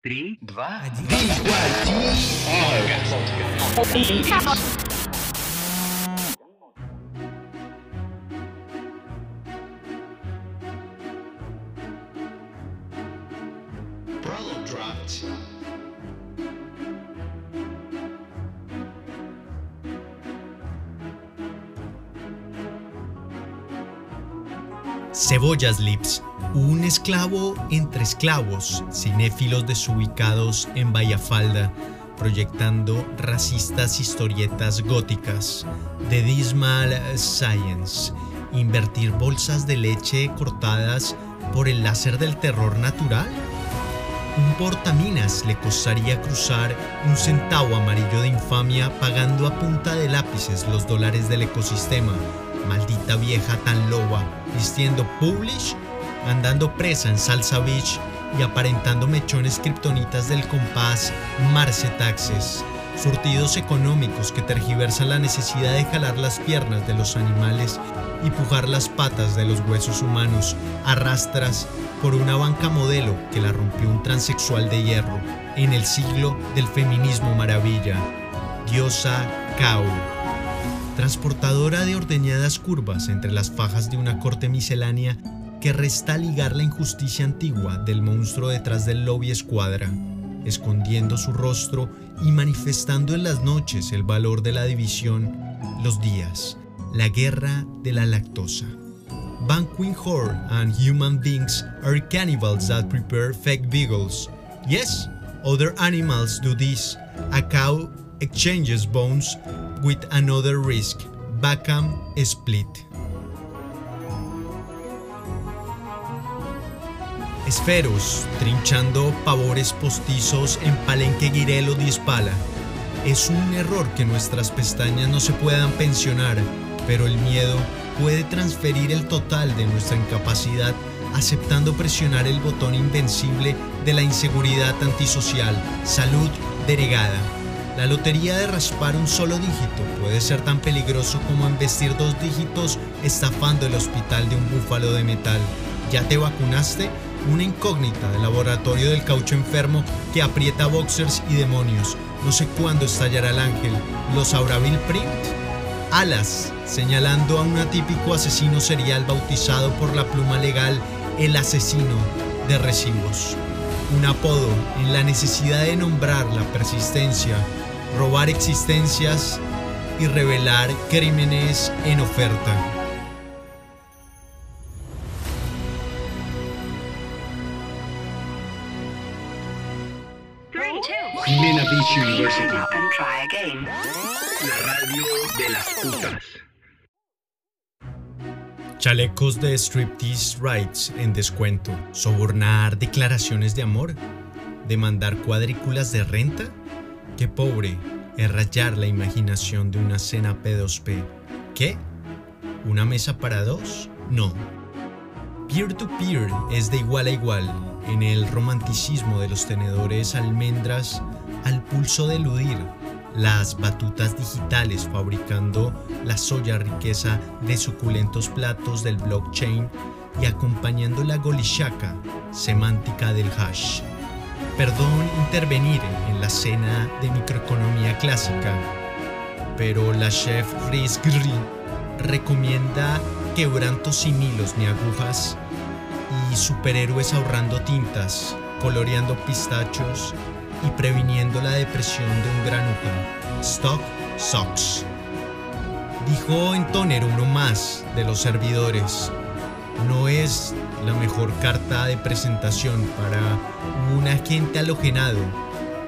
Три, Два. Prologue dropped. Cebollas Lips, un esclavo entre esclavos, cinéfilos desubicados en Vallafalda, proyectando racistas historietas góticas, The Dismal Science, invertir bolsas de leche cortadas por el láser del terror natural. Un portaminas le costaría cruzar un centavo amarillo de infamia pagando a punta de lápices los dólares del ecosistema. Maldita vieja tan loba, vistiendo Publish, andando presa en Salsa Beach y aparentando mechones kriptonitas del compás Marce Taxes. Surtidos económicos que tergiversan la necesidad de jalar las piernas de los animales y pujar las patas de los huesos humanos, arrastras por una banca modelo que la rompió un transexual de hierro en el siglo del feminismo maravilla, diosa Kao, transportadora de ordeñadas curvas entre las fajas de una corte miscelánea que resta ligar la injusticia antigua del monstruo detrás del lobby escuadra, escondiendo su rostro y manifestando en las noches el valor de la división, los días, la guerra de la lactosa. Banquet Whore and human beings are cannibals that prepare fake beagles. Yes, other animals do this. A cow exchanges bones with another risk. Backham split. Esferos, trinchando pavores postizos en Palenque Guirelo Dispala. Es un error que nuestras pestañas no se puedan pensionar, pero el miedo puede transferir el total de nuestra incapacidad aceptando presionar el botón invencible de la inseguridad antisocial, salud denegada. La lotería de raspar un solo dígito puede ser tan peligroso como investir dos dígitos estafando el hospital de un búfalo de metal. ¿Ya te vacunaste? Una incógnita del laboratorio del caucho enfermo que aprieta boxers y demonios. No sé cuándo estallará el ángel. ¿Lo sabrá Bill Print? Alas, señalando a un atípico asesino serial bautizado por la pluma legal el asesino de recibos. Un apodo en la necesidad de nombrar la persistencia, robar existencias y revelar crímenes en oferta. Beach University, And try again. la radio de las putas. Chalecos de striptease rights en descuento. Sobornar declaraciones de amor. Demandar cuadrículas de renta. Qué pobre es rayar la imaginación de una cena P2P. ¿Qué? ¿Una mesa para dos? No. Peer-to-peer es de igual a igual en el romanticismo de los tenedores almendras al pulso de eludir las batutas digitales fabricando la soya riqueza de suculentos platos del blockchain y acompañando la golishaca semántica del hash. Perdón intervenir en la cena de microeconomía clásica, pero la chef Riz Gri recomienda quebrantos sin hilos ni agujas y superhéroes ahorrando tintas, coloreando pistachos y previniendo la depresión de un granuja. Stock Socks. Dijo en toner uno más de los servidores. No es la mejor carta de presentación para un agente halogenado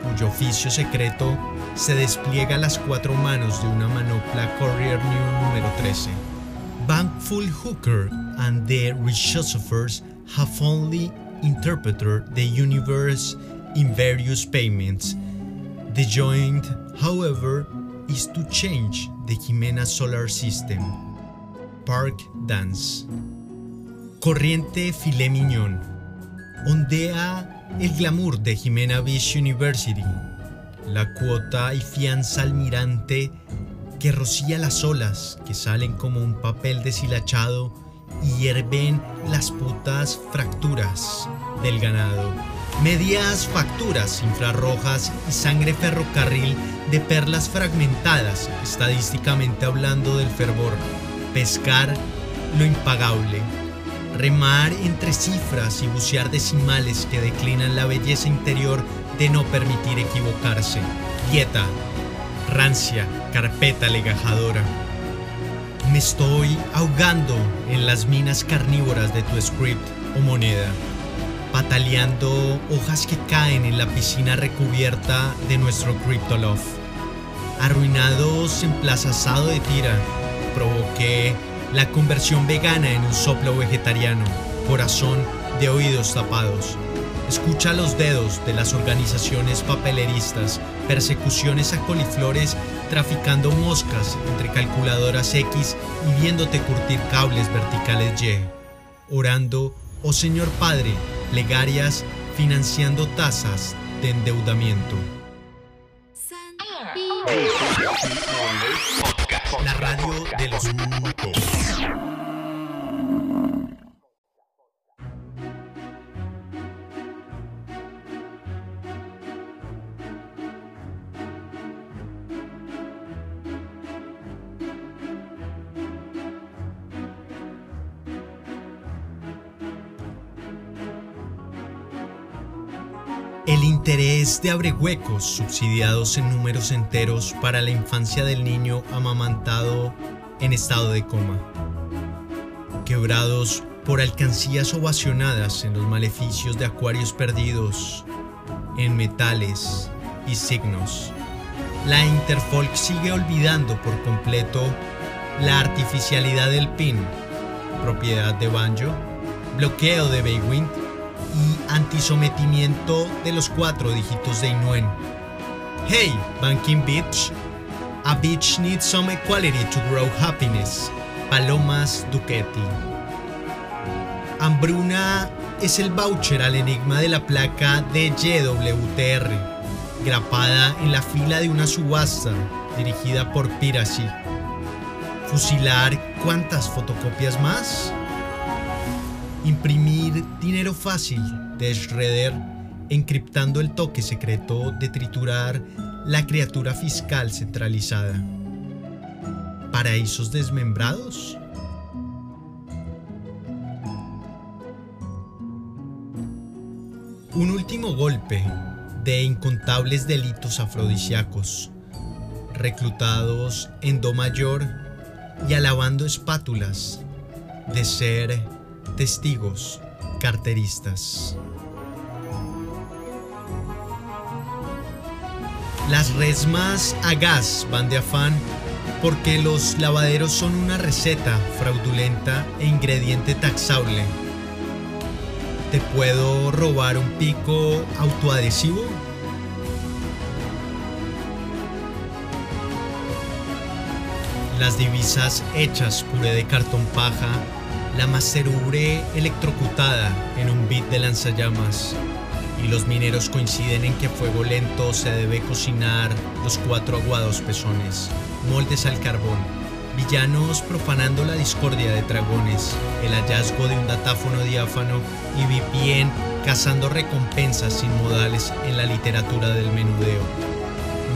cuyo oficio secreto se despliega a las cuatro manos de una manopla Courier New número 13. Bankful Hooker and the Philosophers have only interpreted the universe in various payments. The joint, however, is to change the Jimena solar system. Park Dance. Corriente Filet Miñón. Ondea el glamour de Jimena Beach University. La cuota y fianza almirante que rocía las olas que salen como un papel deshilachado y hierven las putas fracturas del ganado. medias facturas infrarrojas y sangre ferrocarril de perlas fragmentadas, estadísticamente hablando del fervor, pescar lo impagable, remar entre cifras y bucear decimales que declinan la belleza interior de no permitir equivocarse, dieta, rancia, carpeta legajadora. Me estoy ahogando en las minas carnívoras de tu script o moneda, pataleando hojas que caen en la piscina recubierta de nuestro Cryptoloft. Arruinados en Plaza Asado de Tira, provoqué la conversión vegana en un soplo vegetariano, corazón de oídos tapados. Escucha los dedos de las organizaciones papeleristas, persecuciones a coliflores, traficando moscas entre calculadoras X y viéndote curtir cables verticales Y. Orando, oh Señor Padre, plegarias financiando tasas de endeudamiento. La radio de los El interés de abrehuecos subsidiados en números enteros para la infancia del niño amamantado en estado de coma. Quebrados por alcancías ovacionadas en los maleficios de acuarios perdidos, en metales y signos. La Interfolk sigue olvidando por completo la artificialidad del PIN, propiedad de Banjo, bloqueo de Baywind y antisometimiento de los cuatro dígitos de Inuen. Hey, Banking Beach. A beach needs some equality to grow happiness. Palomas Duquetti. Hambruna es el voucher al enigma de la placa de YWTR, grapada en la fila de una subasta dirigida por Piracy. Fusilar cuántas fotocopias más? Imprimir dinero fácil de Shredder encriptando el toque secreto de triturar la criatura fiscal centralizada. ¿Paraísos desmembrados? Un último golpe de incontables delitos afrodisíacos, reclutados en Do Mayor y alabando espátulas de ser testigos carteristas. Las resmas a gas van de afán porque los lavaderos son una receta fraudulenta e ingrediente taxable. ¿Te puedo robar un pico autoadhesivo? Las divisas hechas puré de cartón paja la macerubre electrocutada en un bit de lanzallamas y los mineros coinciden en que fuego lento se debe cocinar los cuatro aguados pezones, moldes al carbón, villanos profanando la discordia de dragones, el hallazgo de un datáfono diáfano y VPN cazando recompensas sin modales en la literatura del menudeo.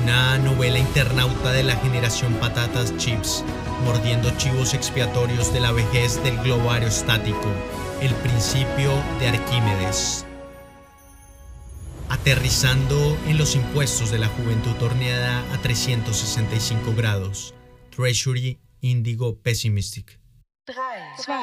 Una novela internauta de la generación patatas chips mordiendo chivos expiatorios de la vejez del globo aerostático, el principio de Arquímedes. Aterrizando en los impuestos de la juventud torneada a 365 grados. Treasury Indigo Pessimistic. 3, 2,